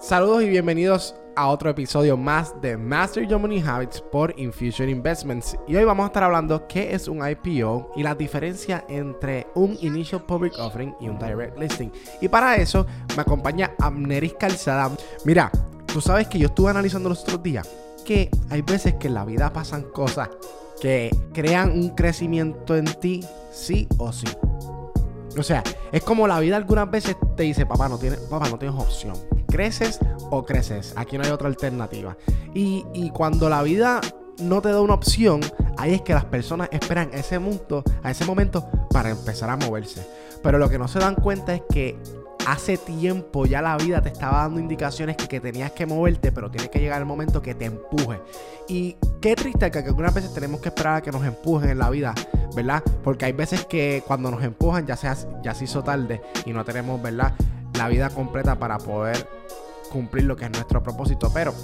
Saludos y bienvenidos a otro episodio más de Master Your Money Habits por Infusion Investments. Y hoy vamos a estar hablando qué es un IPO y la diferencia entre un Initial Public Offering y un Direct Listing. Y para eso me acompaña Amneris Calzada. Mira, tú sabes que yo estuve analizando los otros días que hay veces que en la vida pasan cosas que crean un crecimiento en ti, sí o sí. O sea, es como la vida algunas veces te dice, papá, no tienes, papá, no tienes opción. ¿Creces o creces? Aquí no hay otra alternativa. Y, y cuando la vida no te da una opción, ahí es que las personas esperan ese momento, a ese momento para empezar a moverse. Pero lo que no se dan cuenta es que hace tiempo ya la vida te estaba dando indicaciones que, que, tenías que moverte, pero tiene que llegar el momento que te empuje. Y qué triste que algunas veces tenemos que esperar a que nos empujen en la vida, ¿verdad? Porque hay veces que cuando nos empujan ya, se, ya se hizo tarde y no tenemos, ¿verdad? La vida completa para poder cumplir lo que es nuestro propósito. Pero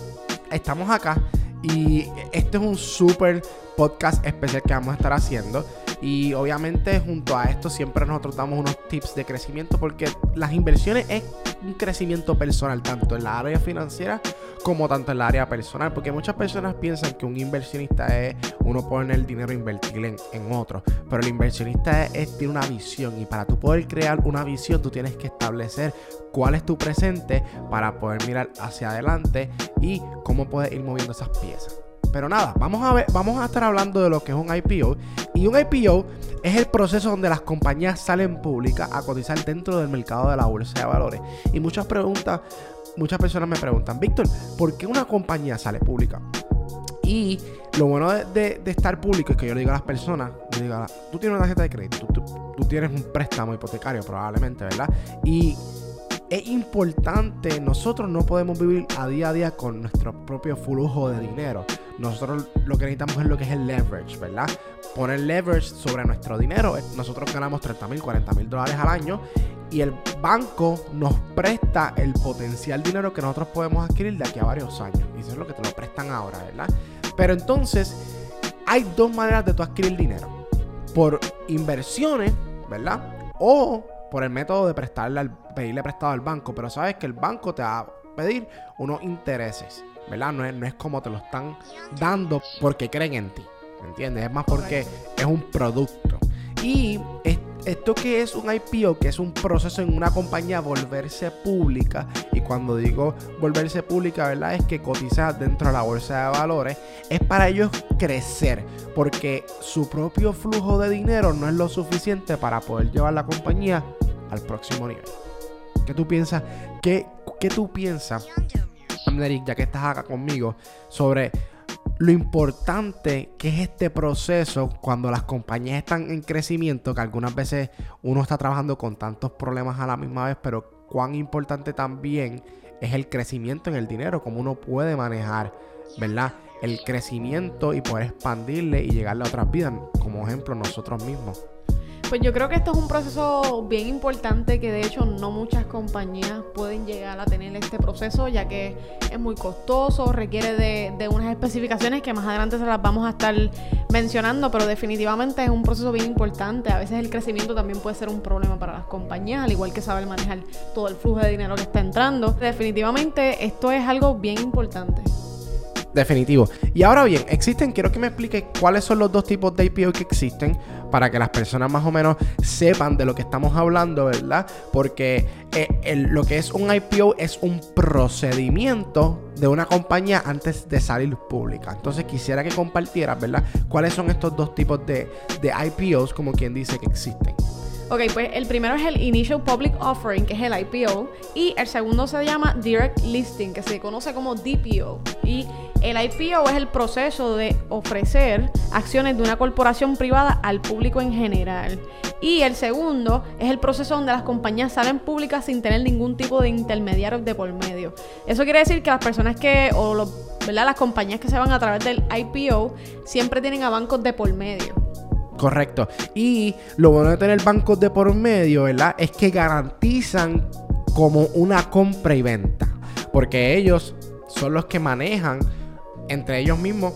estamos acá y este es un súper podcast especial que vamos a estar haciendo. Y obviamente junto a esto siempre nosotros damos unos tips de crecimiento porque las inversiones es un crecimiento personal tanto en la área financiera como tanto en la área personal. Porque muchas personas piensan que un inversionista es uno poner el dinero e invertir en, en otro. Pero el inversionista es, es, tiene una visión y para tú poder crear una visión tú tienes que establecer cuál es tu presente para poder mirar hacia adelante y cómo puedes ir moviendo esas piezas. Pero nada, vamos a ver, vamos a estar hablando de lo que es un IPO. Y un IPO es el proceso donde las compañías salen públicas a cotizar dentro del mercado de la bolsa de valores. Y muchas preguntas, muchas personas me preguntan, Víctor, ¿por qué una compañía sale pública? Y lo bueno de, estar público es que yo le digo a las personas, yo digo, tú tienes una tarjeta de crédito, tú, tú tienes un préstamo hipotecario probablemente, ¿verdad? Y es importante, nosotros no podemos vivir a día a día con nuestro propio flujo de dinero. Nosotros lo que necesitamos es lo que es el leverage, ¿verdad? Poner leverage sobre nuestro dinero. Nosotros ganamos 30 mil, 40 mil dólares al año y el banco nos presta el potencial dinero que nosotros podemos adquirir de aquí a varios años. Y eso es lo que te lo prestan ahora, ¿verdad? Pero entonces, hay dos maneras de tú adquirir dinero. Por inversiones, ¿verdad? O por el método de prestarle al, pedirle prestado al banco. Pero sabes que el banco te va a pedir unos intereses, ¿verdad? No es, no es como te lo están dando porque creen en ti, ¿me entiendes? Es más porque es un producto. Y esto que es un IPO, que es un proceso en una compañía volverse pública, y cuando digo volverse pública, ¿verdad? Es que cotiza dentro de la bolsa de valores, es para ellos crecer, porque su propio flujo de dinero no es lo suficiente para poder llevar la compañía al próximo nivel. ¿Qué tú piensas? ¿Qué, qué tú piensas, ya que estás acá conmigo, sobre lo importante que es este proceso cuando las compañías están en crecimiento, que algunas veces uno está trabajando con tantos problemas a la misma vez, pero cuán importante también es el crecimiento en el dinero, cómo uno puede manejar, ¿verdad? El crecimiento y poder expandirle y llegarle a otras vidas, como ejemplo nosotros mismos. Pues yo creo que esto es un proceso bien importante que de hecho no muchas compañías pueden llegar a tener este proceso ya que es muy costoso, requiere de, de, unas especificaciones que más adelante se las vamos a estar mencionando, pero definitivamente es un proceso bien importante. A veces el crecimiento también puede ser un problema para las compañías, al igual que saber manejar todo el flujo de dinero que está entrando. Definitivamente esto es algo bien importante. Definitivo. Y ahora bien, existen, quiero que me explique cuáles son los dos tipos de IPO que existen para que las personas más o menos sepan de lo que estamos hablando, ¿verdad? Porque eh, lo que es un IPO es un procedimiento de una compañía antes de salir pública. Entonces quisiera que compartieras, ¿verdad? ¿Cuáles son estos dos tipos de, de IPOs, como quien dice que existen? Ok, pues el primero es el Initial Public Offering, que es el IPO, y el segundo se llama Direct Listing, que se conoce como DPO. Y el IPO es el proceso de ofrecer acciones de una corporación privada al público en general. Y el segundo es el proceso donde las compañías salen públicas sin tener ningún tipo de intermediario de por medio. Eso quiere decir que las personas que, o las compañías que se van a través del IPO, siempre tienen a bancos de por medio. Correcto. Y lo bueno de tener bancos de por medio, ¿verdad? Es que garantizan como una compra y venta. Porque ellos son los que manejan entre ellos mismos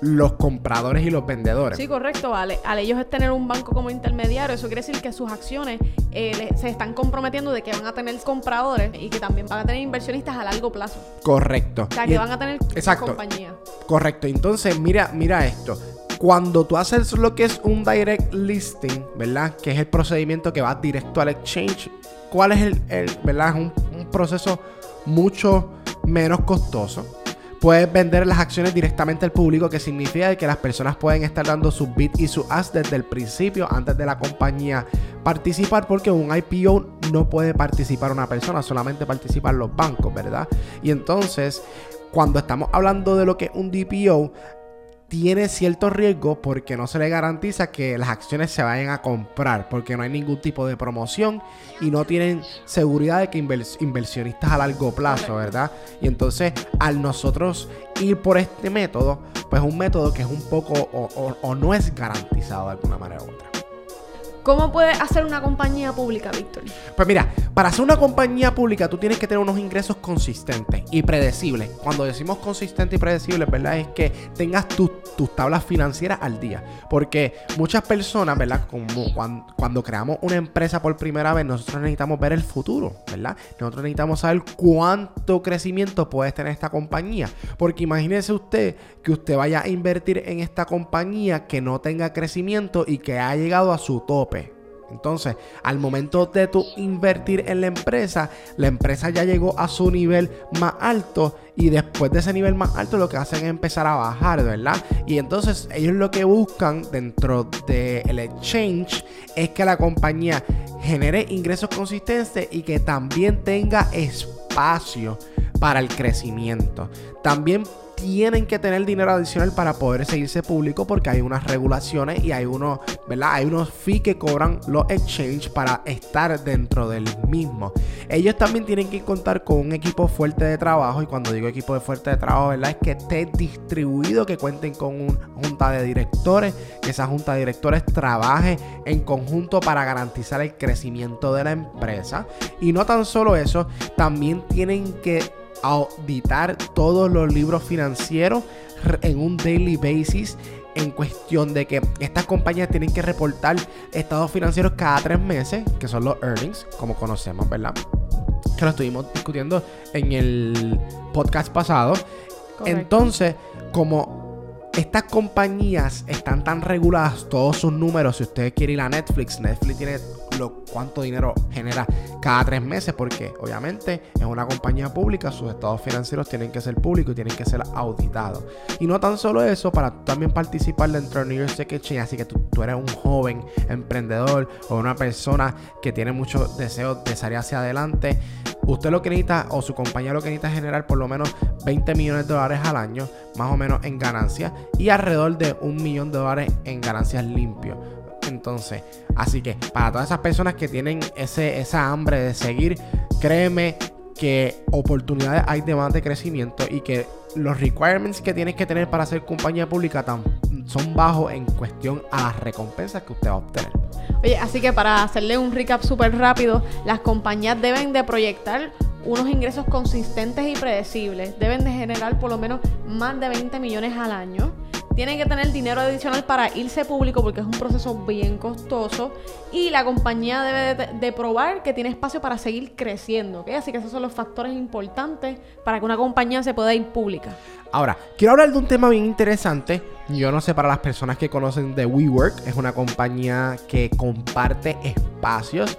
los compradores y los vendedores. Sí, correcto, vale. Al ellos es tener un banco como intermediario, eso quiere decir que sus acciones eh, se están comprometiendo de que van a tener compradores y que también van a tener inversionistas a largo plazo. Correcto. O sea, que van a tener Exacto. compañía. Correcto. Entonces, mira, mira esto. Cuando tú haces lo que es un direct listing, ¿verdad? Que es el procedimiento que va directo al exchange. ¿Cuál es el, verdad? Es un, proceso mucho menos costoso. Puedes vender las acciones directamente al público, que significa que las personas pueden estar dando su bid y su ask desde el principio, antes de la compañía participar, porque un IPO no puede participar una persona, solamente participan los bancos, ¿verdad? Y entonces, cuando estamos hablando de lo que es un DPO, tiene cierto riesgo porque no se le garantiza que las acciones se vayan a comprar, porque no hay ningún tipo de promoción y no tienen seguridad de que invers inversionistas a largo plazo, ¿verdad? Y entonces, al nosotros ir por este método, pues es un método que es un poco o, o, o no es garantizado de alguna manera u otra. ¿Cómo puede hacer una compañía pública, Víctor? Pues mira, para hacer una compañía pública tú tienes que tener unos ingresos consistentes y predecibles. Cuando decimos consistente y predecible, ¿verdad? Es que tengas tus tus tablas financieras al día. Porque muchas personas, ¿verdad? Como cuando, cuando, creamos una empresa por primera vez, nosotros necesitamos ver el futuro, ¿verdad? Nosotros necesitamos saber cuánto crecimiento puede tener esta compañía. Porque imagínese usted que usted vaya a invertir en esta compañía que no tenga crecimiento y que ha llegado a su tope. Entonces, al momento de tú invertir en la empresa, la empresa ya llegó a su nivel más alto y después de ese nivel más alto lo que hacen es empezar a bajar, ¿verdad? Y entonces ellos lo que buscan dentro del exchange es que la compañía genere ingresos consistentes y que también tenga espacio para el crecimiento. También tienen que tener dinero adicional para poder seguirse público porque hay unas regulaciones y hay unos, ¿verdad? Hay unos fees que cobran los exchange para estar dentro del mismo. Ellos también tienen que contar con un equipo fuerte de trabajo y cuando digo equipo de fuerte de trabajo, ¿verdad? Es que esté distribuido, que cuenten con una junta de directores, que esa junta de directores trabaje en conjunto para garantizar el crecimiento de la empresa. Y no tan solo eso, también tienen que auditar todos los libros financieros en un daily basis en cuestión de que estas compañías tienen que reportar estados financieros cada tres meses, que son los earnings, como conocemos, ¿verdad? Que lo estuvimos discutiendo en el podcast pasado. Correcto. Entonces, como estas compañías están tan reguladas, todos sus números, si ustedes quieren ir a Netflix, Netflix tiene cuánto dinero genera cada tres meses, porque obviamente es una compañía pública, sus estados financieros tienen que ser públicos y tienen que ser auditados. Y no tan solo eso, para también participar dentro del New York Stock así que tú, eres un joven emprendedor o una persona que tiene mucho deseo de salir hacia adelante, usted lo que necesita o su compañía lo que necesita es generar por lo menos 20 millones de dólares al año, más o menos en ganancias, y alrededor de un millón de dólares en ganancias limpios. Entonces, así que para todas esas personas que tienen ese, esa hambre de seguir, créeme que oportunidades hay de más de crecimiento y que los requirements que tienes que tener para ser compañía pública son bajos en cuestión a las recompensas que usted va a obtener. Oye, así que para hacerle un recap súper rápido, las compañías deben de proyectar unos ingresos consistentes y predecibles. Deben de generar por lo menos más de 20 millones al año tienen que tener dinero adicional para irse público porque es un proceso bien costoso y la compañía debe de, probar que tiene espacio para seguir creciendo. ¿okay? Así que esos son los factores importantes para que una compañía se pueda ir pública. Ahora, quiero hablar de un tema bien interesante. Yo no sé para las personas que conocen de WeWork, es una compañía que comparte espacios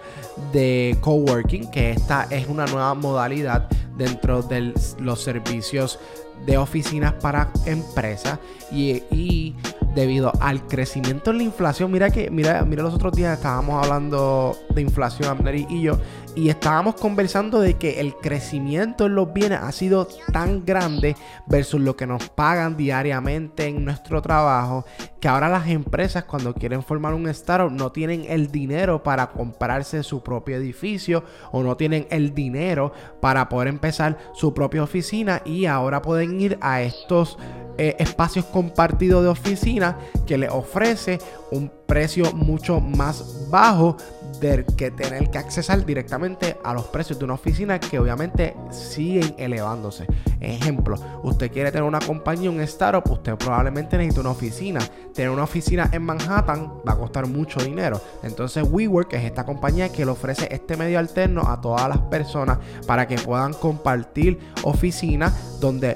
de coworking, que esta es una nueva modalidad dentro de los servicios de oficinas para empresas y, y, debido al crecimiento en la inflación, mira que mira, mira los otros días estábamos hablando de inflación Abner y yo y estábamos conversando de que el crecimiento en los bienes ha sido tan grande versus lo que nos pagan diariamente en nuestro trabajo que ahora las empresas cuando quieren formar un startup no tienen el dinero para comprarse su propio edificio o no tienen el dinero para poder empezar su propia oficina y ahora pueden ir a estos eh, espacios compartidos de oficina que les ofrece un precio mucho más bajo de que tener que accesar directamente a los precios de una oficina que obviamente siguen elevándose. Ejemplo, usted quiere tener una compañía, un startup, usted probablemente necesita una oficina. Tener una oficina en Manhattan va a costar mucho dinero. Entonces WeWork es esta compañía que le ofrece este medio alterno a todas las personas para que puedan compartir oficinas donde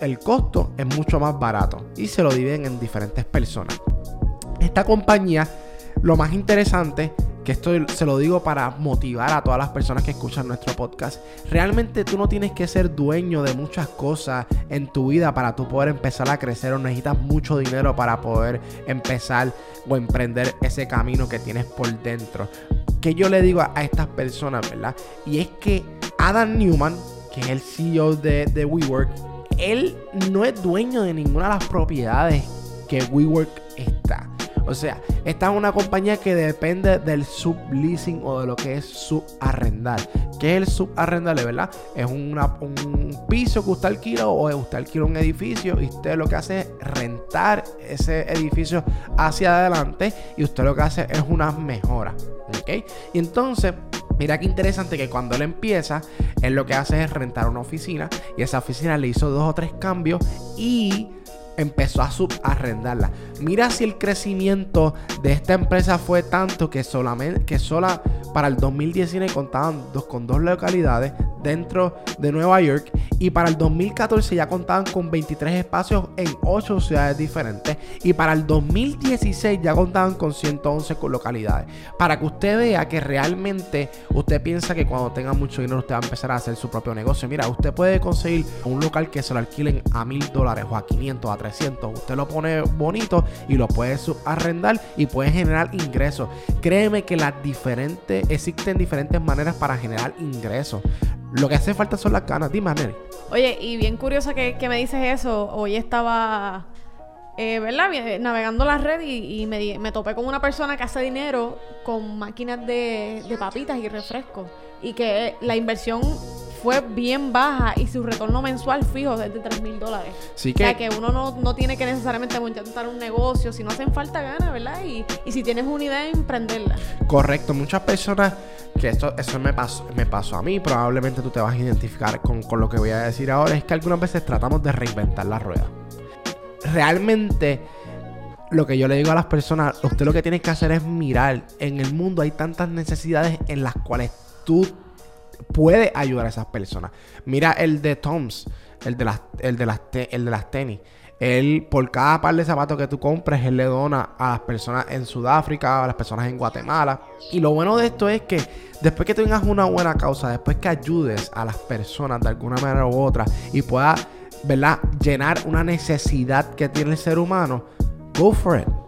el costo es mucho más barato y se lo dividen en diferentes personas. Esta compañía, lo más interesante que esto se lo digo para motivar a todas las personas que escuchan nuestro podcast. Realmente tú no tienes que ser dueño de muchas cosas en tu vida para tú poder empezar a crecer o necesitas mucho dinero para poder empezar o emprender ese camino que tienes por dentro. Que yo le digo a, estas personas, ¿verdad? Y es que Adam Newman, que es el CEO de, de WeWork, él no es dueño de ninguna de las propiedades que WeWork. O sea, esta es una compañía que depende del subleasing o de lo que es subarrendar. ¿Qué es el subarrendar? ¿Verdad? Es un piso que usted alquila o usted alquila un edificio y usted lo que hace es rentar ese edificio hacia adelante y usted lo que hace es unas mejoras. ¿Ok? Y entonces Mira qué interesante que cuando él empieza, él lo que hace es rentar una oficina y esa oficina le hizo dos o tres cambios y empezó a subarrendarla. Mira si el crecimiento de esta empresa fue tanto que solamente que sola para el 2019 contaban dos, con dos localidades dentro de Nueva York y para el 2014 ya contaban con 23 espacios en 8 ciudades diferentes y para el 2016 ya contaban con 111 localidades. Para que usted vea que realmente usted piensa que cuando tenga mucho dinero usted va a empezar a hacer su propio negocio. Mira, usted puede conseguir un local que se lo alquilen a mil dólares o a 500, a 300. Usted lo pone bonito y lo puede arrendar y puede generar ingresos. Créeme que las diferentes, existen diferentes maneras para generar ingresos. Lo que hace falta son las ganas. Dime, Neri. Oye, y bien curioso que, me dices eso. Hoy estaba, eh, ¿verdad? Navegando la red y, me, topé con una persona que hace dinero con máquinas de, de papitas y refrescos. Y que la inversión fue bien baja y su retorno mensual fijo es de 3 mil dólares. Sí que... O sea, que uno no, tiene que necesariamente montar un negocio, si no hacen falta ganas, ¿verdad? Y, si tienes una idea, emprenderla. Correcto, muchas personas, que esto, eso me pasó, me pasó a mí, probablemente tú te vas a identificar con, con lo que voy a decir ahora, es que algunas veces tratamos de reinventar la rueda. Realmente lo que yo le digo a las personas, usted lo que tiene que hacer es mirar, en el mundo hay tantas necesidades en las cuales tú puede ayudar a esas personas. Mira el de Toms, el de las, el de las, el de las tenis. Él, por cada par de zapatos que tú compres, él le dona a las personas en Sudáfrica, a las personas en Guatemala. Y lo bueno de esto es que después que tengas una buena causa, después que ayudes a las personas de alguna manera u otra y puedas, ¿verdad?, llenar una necesidad que tiene el ser humano, go for it.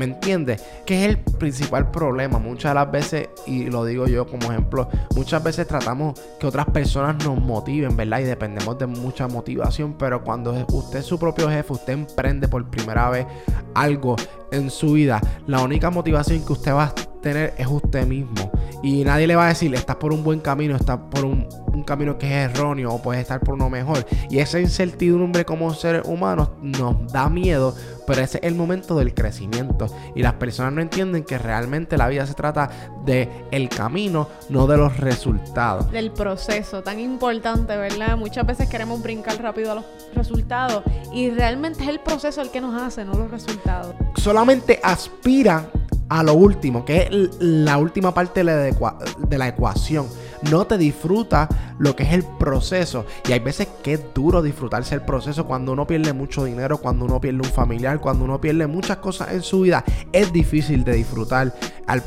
¿Me entiendes? Que es el principal problema. Muchas de las veces, y lo digo yo como ejemplo, muchas veces tratamos que otras personas nos motiven, ¿verdad? Y dependemos de mucha motivación, pero cuando usted es su propio jefe, usted emprende por primera vez algo en su vida, la única motivación que usted va a tener es usted mismo. Y nadie le va a decir, estás por un buen camino, estás por un, camino que es erróneo o puedes estar por uno mejor. Y esa incertidumbre como seres humanos nos da miedo, pero ese es el momento del crecimiento. Y las personas no entienden que realmente la vida se trata de el camino, no de los resultados. Del proceso, tan importante, ¿verdad? Muchas veces queremos brincar rápido a los resultados y realmente es el proceso el que nos hace, no los resultados. Solamente aspira a lo último, que es la última parte de la, ecuación. No te disfruta lo que es el proceso. Y hay veces que es duro disfrutarse el proceso cuando uno pierde mucho dinero, cuando uno pierde un familiar, cuando uno pierde muchas cosas en su vida. Es difícil de disfrutar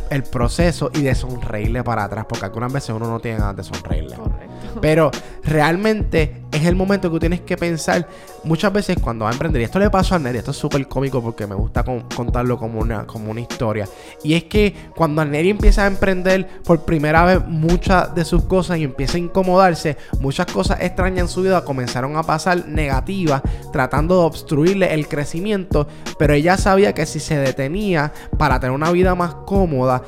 el proceso y de sonreírle para atrás, porque algunas veces uno no tiene ganas de sonreírle. Pero realmente es el momento que tú tienes que pensar muchas veces cuando va a emprender. Y esto le pasó a Neri, esto es súper cómico porque me gusta contarlo como una, como una historia. Y es que cuando Neri empieza a emprender por primera vez muchas de sus cosas y empieza a incomodarse, muchas cosas extrañas en su vida comenzaron a pasar negativas, tratando de obstruirle el crecimiento. Pero ella sabía que si se detenía para tener una vida más cómoda,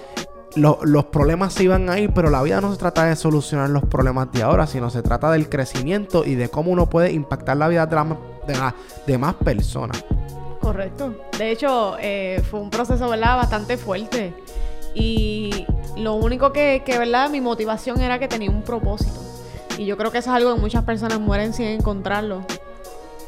los problemas se iban a ir, pero la vida no se trata de solucionar los problemas de ahora, sino se trata del crecimiento y de cómo uno puede impactar la vida de, la, de, más personas. Correcto. De hecho, eh, fue un proceso ¿verdad? bastante fuerte. Y lo único que, que, ¿verdad? Mi motivación era que tenía un propósito. Y yo creo que eso es algo que muchas personas mueren sin encontrarlo.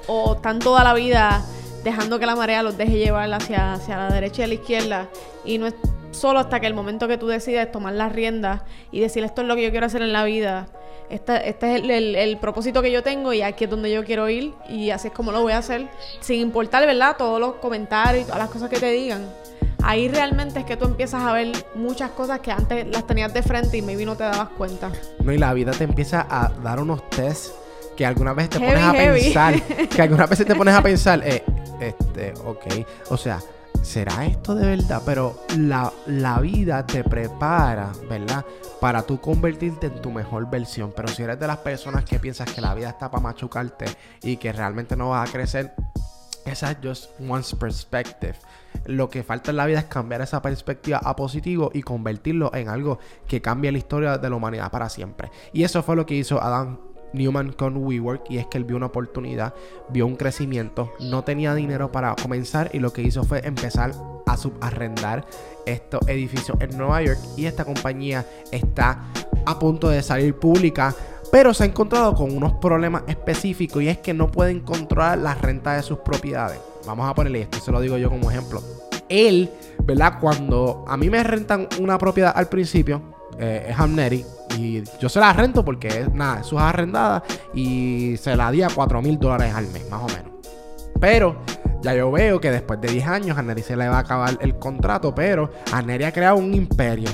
O están toda la vida dejando que la marea los deje llevar hacia, hacia la derecha y a la izquierda. Y no solo hasta que el momento que tú decides tomar las riendas y decir esto es lo que yo quiero hacer en la vida, este, este es el, propósito que yo tengo y aquí es donde yo quiero ir y así es como lo voy a hacer, sin importar, ¿verdad? Todos los comentarios y todas las cosas que te digan. Ahí realmente es que tú empiezas a ver muchas cosas que antes las tenías de frente y maybe no te dabas cuenta. No, y la vida te empieza a dar unos tests que alguna vez te pones a pensar, que algunas veces te pones a pensar, eh, este, ok, o sea, ¿será esto de verdad? Pero la, la, vida te prepara, ¿verdad? Para tú convertirte en tu mejor versión. Pero si eres de las personas que piensas que la vida está para machucarte y que realmente no vas a crecer, esa es just one's perspective. Lo que falta en la vida es cambiar esa perspectiva a positivo y convertirlo en algo que cambie la historia de la humanidad para siempre. Y eso fue lo que hizo Adam Newman con WeWork y es que él vio una oportunidad, vio un crecimiento, no tenía dinero para comenzar y lo que hizo fue empezar a subarrendar estos edificios en Nueva York y esta compañía está a punto de salir pública. Pero se ha encontrado con unos problemas específicos y es que no pueden controlar la renta de sus propiedades. Vamos a ponerle esto, se lo digo yo como ejemplo. Él, ¿verdad? Cuando a mí me rentan una propiedad al principio, eh, es Amneri, y yo se la rento porque es nada, eso es arrendada y se la di a 4 mil dólares al mes, más o menos. Pero ya yo veo que después de 10 años a Neri se le va a acabar el contrato, pero a Neri ha creado un imperio.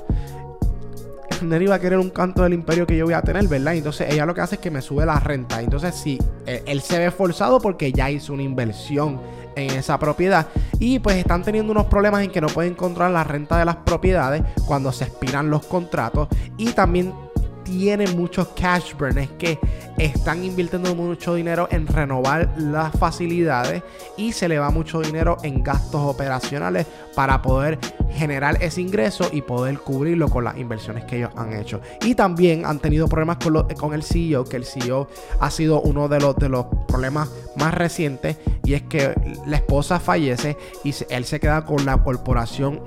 Neri va a querer un canto del imperio que yo voy a tener, ¿verdad? Entonces ella lo que hace es que me sube la renta. Entonces sí, él, él se ve forzado porque ya hizo una inversión en esa propiedad y pues están teniendo unos problemas en que no pueden controlar la renta de las propiedades cuando se expiran los contratos y también tiene muchos cash burn, es que están invirtiendo mucho dinero en renovar las facilidades y se le va mucho dinero en gastos operacionales para poder generar ese ingreso y poder cubrirlo con las inversiones que ellos han hecho. Y también han tenido problemas con, el CEO, que el CEO ha sido uno de los, de los problemas más recientes y es que la esposa fallece y él se queda con la corporación,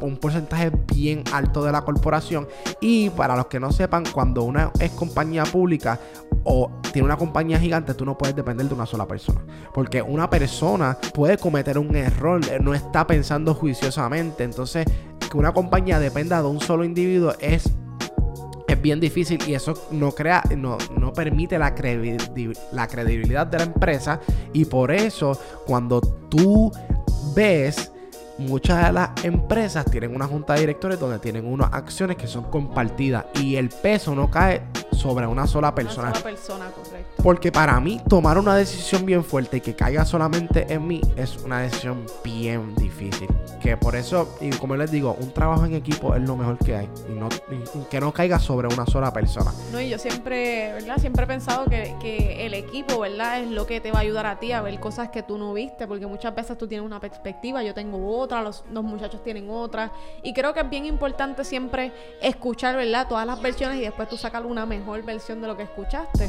un porcentaje bien alto de la corporación. Y para los que no sepan, cuando una es compañía pública o tiene una compañía gigante, tú no puedes depender de una sola persona. Porque una persona puede cometer un error, eh, no está pensando juiciosamente. Entonces, que una compañía dependa de un solo individuo es es bien difícil y eso no crea, no, no permite la, la credibilidad de la empresa. Y por eso, cuando tú ves muchas de las empresas tienen una junta de directores donde tienen unas acciones que son compartidas y el peso no cae sobre una sola persona. Una sola persona, correcto. Porque para mí tomar una decisión bien fuerte y que caiga solamente en mí es una decisión bien difícil. Que por eso, y como les digo, un trabajo en equipo es lo mejor que hay. Y, no, que no caiga sobre una sola persona. No, y yo siempre, ¿verdad? Siempre he pensado que, que el equipo, ¿verdad? Es lo que te va a ayudar a ti a ver cosas que tú no viste. Porque muchas veces tú tienes una perspectiva, yo tengo otra, los, los muchachos tienen otra. Y creo que es bien importante siempre escuchar, ¿verdad? Todas las versiones y después tú sacar una mejor versión de lo que escuchaste.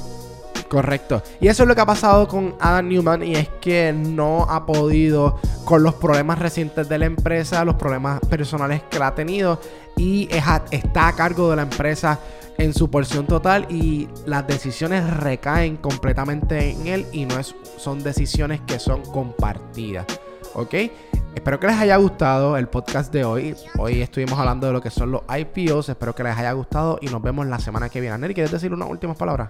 Correcto. Y eso es lo que ha pasado con Adam Newman y es que no ha podido con los problemas recientes de la empresa, los problemas personales que la ha tenido y está a cargo de la empresa en su porción total y las decisiones recaen completamente en él y no es, son decisiones que son compartidas. ¿Ok? Espero que les haya gustado el podcast de hoy. Hoy estuvimos hablando de lo que son los IPOs. Espero que les haya gustado y nos vemos la semana que viene. Neri, ¿quieres decir unas últimas palabras?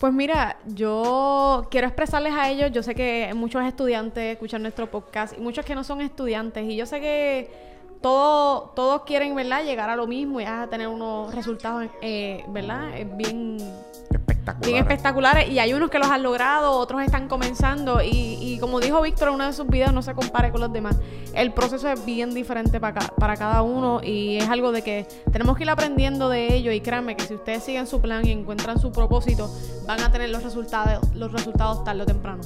Pues mira, yo quiero expresarles a ellos, yo sé que muchos estudiantes escuchan nuestro podcast y muchos que no son estudiantes y yo sé que todos, todos quieren, ¿verdad? Llegar a lo mismo y a tener unos resultados, eh, ¿verdad? Bien Bien espectaculares. Y hay unos que los han logrado, otros están comenzando. Y, y como dijo Víctor en uno de sus videos, no se compare con los demás. El proceso es bien diferente para, para cada uno y es algo de que tenemos que ir aprendiendo de ello. Y créanme que si ustedes siguen su plan y encuentran su propósito, van a tener los resultados, los resultados tarde o temprano.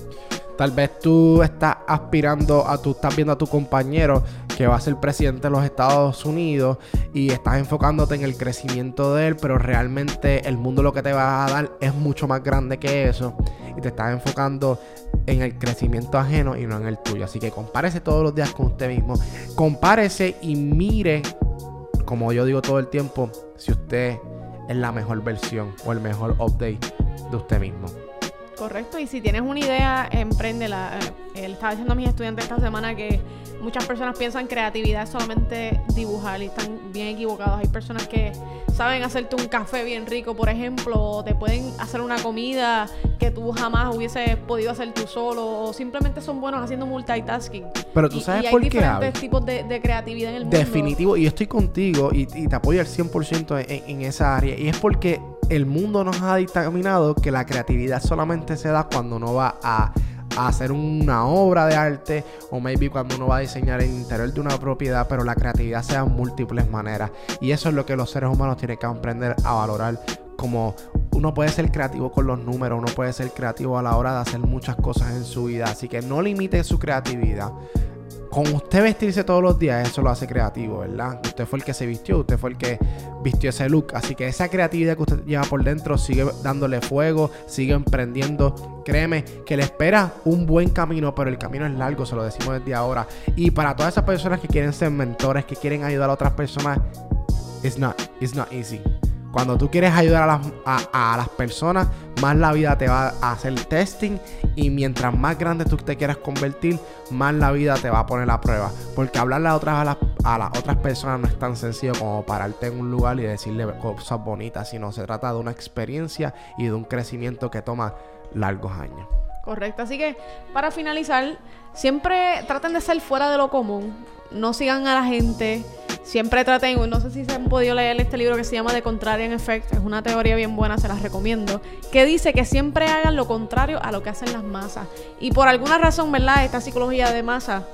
Tal vez tú estás aspirando a, tú estás viendo a tu compañero que va a ser presidente de los Estados Unidos y estás enfocándote en el crecimiento de él, pero realmente el mundo lo que te va a dar es mucho más grande que eso y te estás enfocando en el crecimiento ajeno y no en el tuyo. Así que compárese todos los días con usted mismo, compárese y mire como yo digo todo el tiempo, si usted es la mejor versión o el mejor update de usted mismo. Correcto, y si tienes una idea, empréndela. Eh, le estaba diciendo a mis estudiantes esta semana que muchas personas piensan creatividad es solamente dibujar y están bien equivocados. Hay personas que saben hacerte un café bien rico, por ejemplo, o te pueden hacer una comida que tú jamás hubieses podido hacer tú solo, o simplemente son buenos haciendo multitasking. Pero tú sabes y, y hay por qué, diferentes Abby? tipos de, de creatividad en el mundo. Definitivo, y yo estoy contigo y, y te apoyo al 100% en, en esa área. Y es porque el mundo nos ha dictaminado que la creatividad solamente se da cuando uno va a, a hacer una obra de arte o maybe cuando uno va a diseñar el interior de una propiedad, pero la creatividad se da en múltiples maneras. Y eso es lo que los seres humanos tienen que aprender a valorar como uno puede ser creativo con los números, uno puede ser creativo a la hora de hacer muchas cosas en su vida. Así que no limite su creatividad. Con usted vestirse todos los días, eso lo hace creativo, ¿verdad? Usted fue el que se vistió, usted fue el que vistió ese look. Así que esa creatividad que usted lleva por dentro, sigue dándole fuego, sigue emprendiendo. Créeme que le espera un buen camino, pero el camino es largo, se lo decimos desde ahora. Y para todas esas personas que quieren ser mentores, que quieren ayudar a otras personas, it's not, it's not easy. Cuando tú quieres ayudar a las, a, las personas, más la vida te va a hacer testing y mientras más grande tú te quieras convertir, más la vida te va a poner a prueba. Porque hablarle a otras, a las, a las otras personas no es tan sencillo como pararte en un lugar y decirle cosas bonitas, sino se trata de una experiencia y de un crecimiento que toma largos años. Correcto, así que para finalizar, siempre traten de ser fuera de lo común, no sigan a la gente, siempre traten, no sé si se han podido leer este libro que se llama The Contrarian Effect, es una teoría bien buena, se las recomiendo, que dice que siempre hagan lo contrario a lo que hacen las masas. Y por alguna razón, ¿verdad? Esta psicología de masa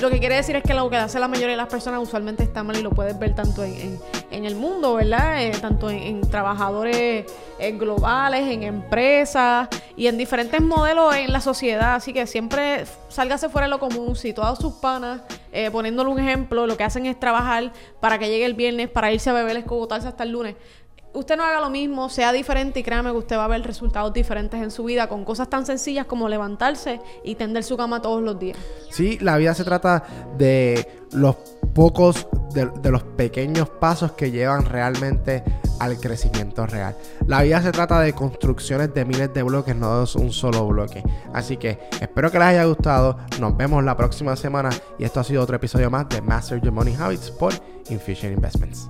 lo que quiere decir es que lo que hace la mayoría de las personas usualmente está mal y lo puedes ver tanto en, en, en el mundo, ¿verdad? Eh, tanto en, trabajadores eh, globales, en empresas y en diferentes modelos en la sociedad. Así que siempre sálgase fuera de lo común. Si todos sus panas, eh, poniéndole un ejemplo, lo que hacen es trabajar para que llegue el viernes, para irse a beber, escogotarse hasta el lunes usted no haga lo mismo, sea diferente y créame que usted va a ver resultados diferentes en su vida con cosas tan sencillas como levantarse y tender su cama todos los días. Sí, la vida se trata de los pocos, de, de los pequeños pasos que llevan realmente al crecimiento real. La vida se trata de construcciones de miles de bloques, no es un solo bloque. Así que espero que les haya gustado. Nos vemos la próxima semana y esto ha sido otro episodio más de Master Your Money Habits por Infusion Investments.